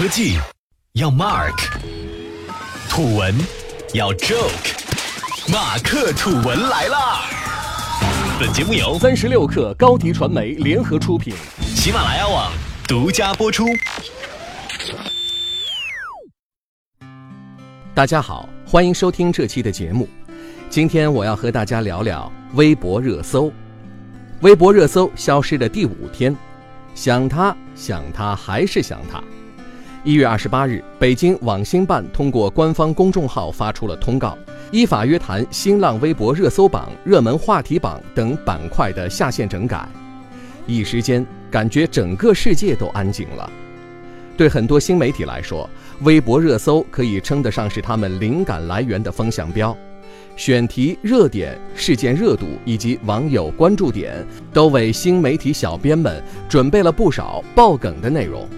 科技要 Mark，土文要 Joke，马克土文来啦！本节目由三十六克高迪传媒联合出品，喜马拉雅网独家播出。大家好，欢迎收听这期的节目。今天我要和大家聊聊微博热搜。微博热搜消失的第五天，想他想他还是想他。一月二十八日，北京网信办通过官方公众号发出了通告，依法约谈新浪微博热搜榜、热门话题榜等板块的下线整改。一时间，感觉整个世界都安静了。对很多新媒体来说，微博热搜可以称得上是他们灵感来源的风向标。选题、热点、事件热度以及网友关注点，都为新媒体小编们准备了不少爆梗的内容。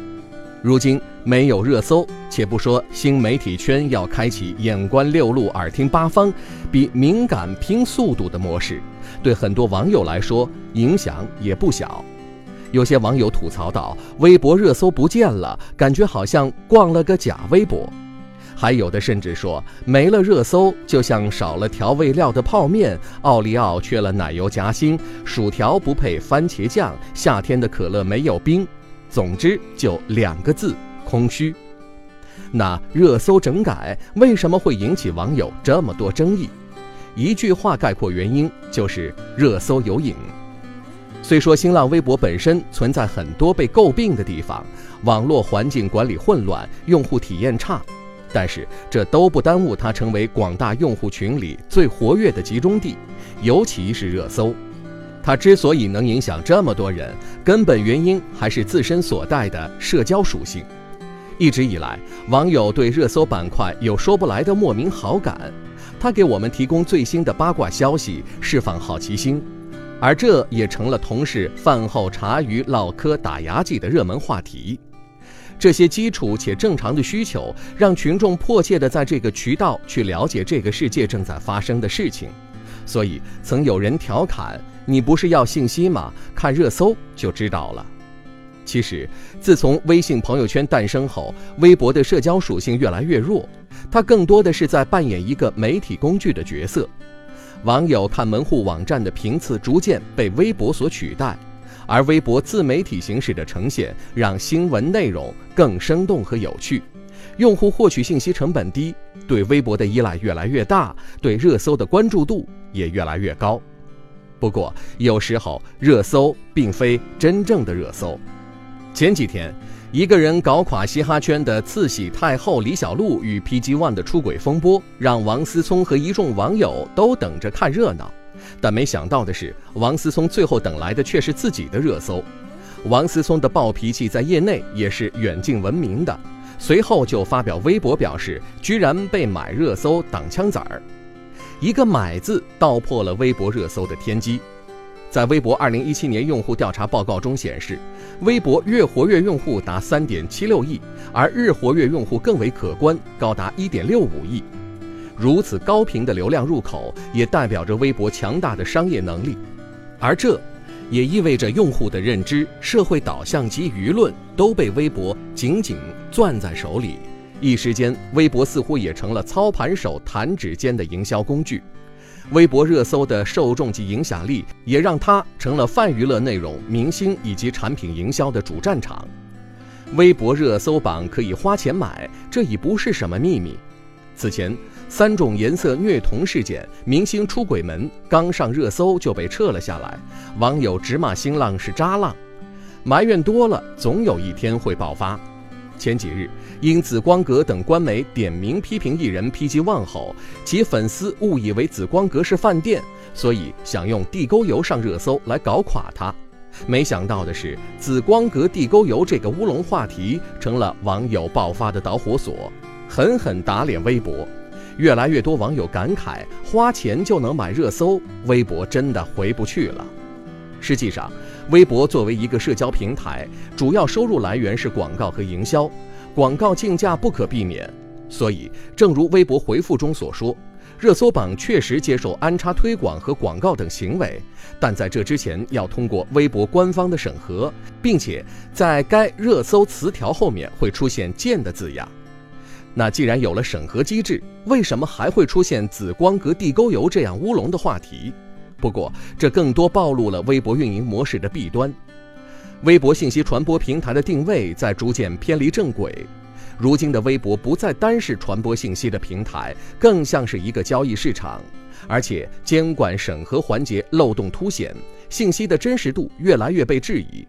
如今没有热搜，且不说新媒体圈要开启眼观六路、耳听八方，比敏感拼速度的模式，对很多网友来说影响也不小。有些网友吐槽道：“微博热搜不见了，感觉好像逛了个假微博。”还有的甚至说，没了热搜，就像少了调味料的泡面，奥利奥缺了奶油夹心，薯条不配番茄酱，夏天的可乐没有冰。总之，就两个字：空虚。那热搜整改为什么会引起网友这么多争议？一句话概括原因，就是热搜有瘾。虽说新浪微博本身存在很多被诟病的地方，网络环境管理混乱，用户体验差。但是这都不耽误它成为广大用户群里最活跃的集中地，尤其是热搜。它之所以能影响这么多人，根本原因还是自身所带的社交属性。一直以来，网友对热搜板块有说不来的莫名好感，它给我们提供最新的八卦消息，释放好奇心，而这也成了同事饭后茶余唠嗑打牙祭的热门话题。这些基础且正常的需求，让群众迫切地在这个渠道去了解这个世界正在发生的事情。所以，曾有人调侃：“你不是要信息吗？看热搜就知道了。”其实，自从微信朋友圈诞生后，微博的社交属性越来越弱，它更多的是在扮演一个媒体工具的角色。网友看门户网站的频次逐渐被微博所取代。而微博自媒体形式的呈现，让新闻内容更生动和有趣，用户获取信息成本低，对微博的依赖越来越大，对热搜的关注度也越来越高。不过，有时候热搜并非真正的热搜。前几天，一个人搞垮嘻哈圈的次喜太后李小璐与 PG One 的出轨风波，让王思聪和一众网友都等着看热闹。但没想到的是，王思聪最后等来的却是自己的热搜。王思聪的暴脾气在业内也是远近闻名的，随后就发表微博表示，居然被买热搜挡枪子儿。一个“买”字道破了微博热搜的天机。在微博2017年用户调查报告中显示，微博月活跃用户达3.76亿，而日活跃用户更为可观，高达1.65亿。如此高频的流量入口，也代表着微博强大的商业能力，而这，也意味着用户的认知、社会导向及舆论都被微博紧紧攥在手里。一时间，微博似乎也成了操盘手弹指间的营销工具。微博热搜的受众及影响力，也让它成了泛娱乐内容、明星以及产品营销的主战场。微博热搜榜可以花钱买，这已不是什么秘密。此前。三种颜色虐童事件，明星出轨门刚上热搜就被撤了下来，网友直骂新浪是渣浪，埋怨多了，总有一天会爆发。前几日，因紫光阁等官媒点名批评艺人 PG One 后，其粉丝误以为紫光阁是饭店，所以想用地沟油上热搜来搞垮他。没想到的是，紫光阁地沟油这个乌龙话题成了网友爆发的导火索，狠狠打脸微博。越来越多网友感慨，花钱就能买热搜，微博真的回不去了。实际上，微博作为一个社交平台，主要收入来源是广告和营销，广告竞价不可避免。所以，正如微博回复中所说，热搜榜确实接受安插推广和广告等行为，但在这之前要通过微博官方的审核，并且在该热搜词条后面会出现“键”的字样。那既然有了审核机制，为什么还会出现紫光阁地沟油这样乌龙的话题？不过，这更多暴露了微博运营模式的弊端。微博信息传播平台的定位在逐渐偏离正轨。如今的微博不再单是传播信息的平台，更像是一个交易市场，而且监管审核环节漏洞凸显，信息的真实度越来越被质疑。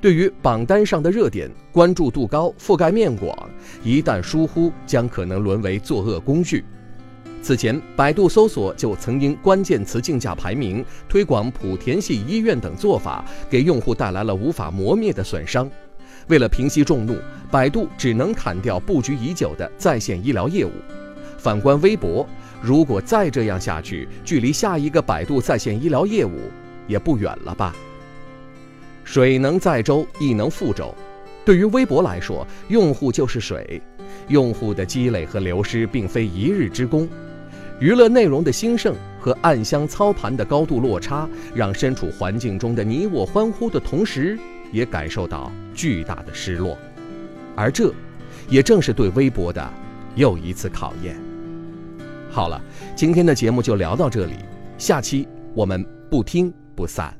对于榜单上的热点，关注度高、覆盖面广，一旦疏忽，将可能沦为作恶工具。此前，百度搜索就曾因关键词竞价排名、推广莆田系医院等做法，给用户带来了无法磨灭的损伤。为了平息众怒，百度只能砍掉布局已久的在线医疗业务。反观微博，如果再这样下去，距离下一个百度在线医疗业务也不远了吧？水能载舟，亦能覆舟。对于微博来说，用户就是水，用户的积累和流失并非一日之功。娱乐内容的兴盛和暗箱操盘的高度落差，让身处环境中的你我欢呼的同时。也感受到巨大的失落，而这，也正是对微博的又一次考验。好了，今天的节目就聊到这里，下期我们不听不散。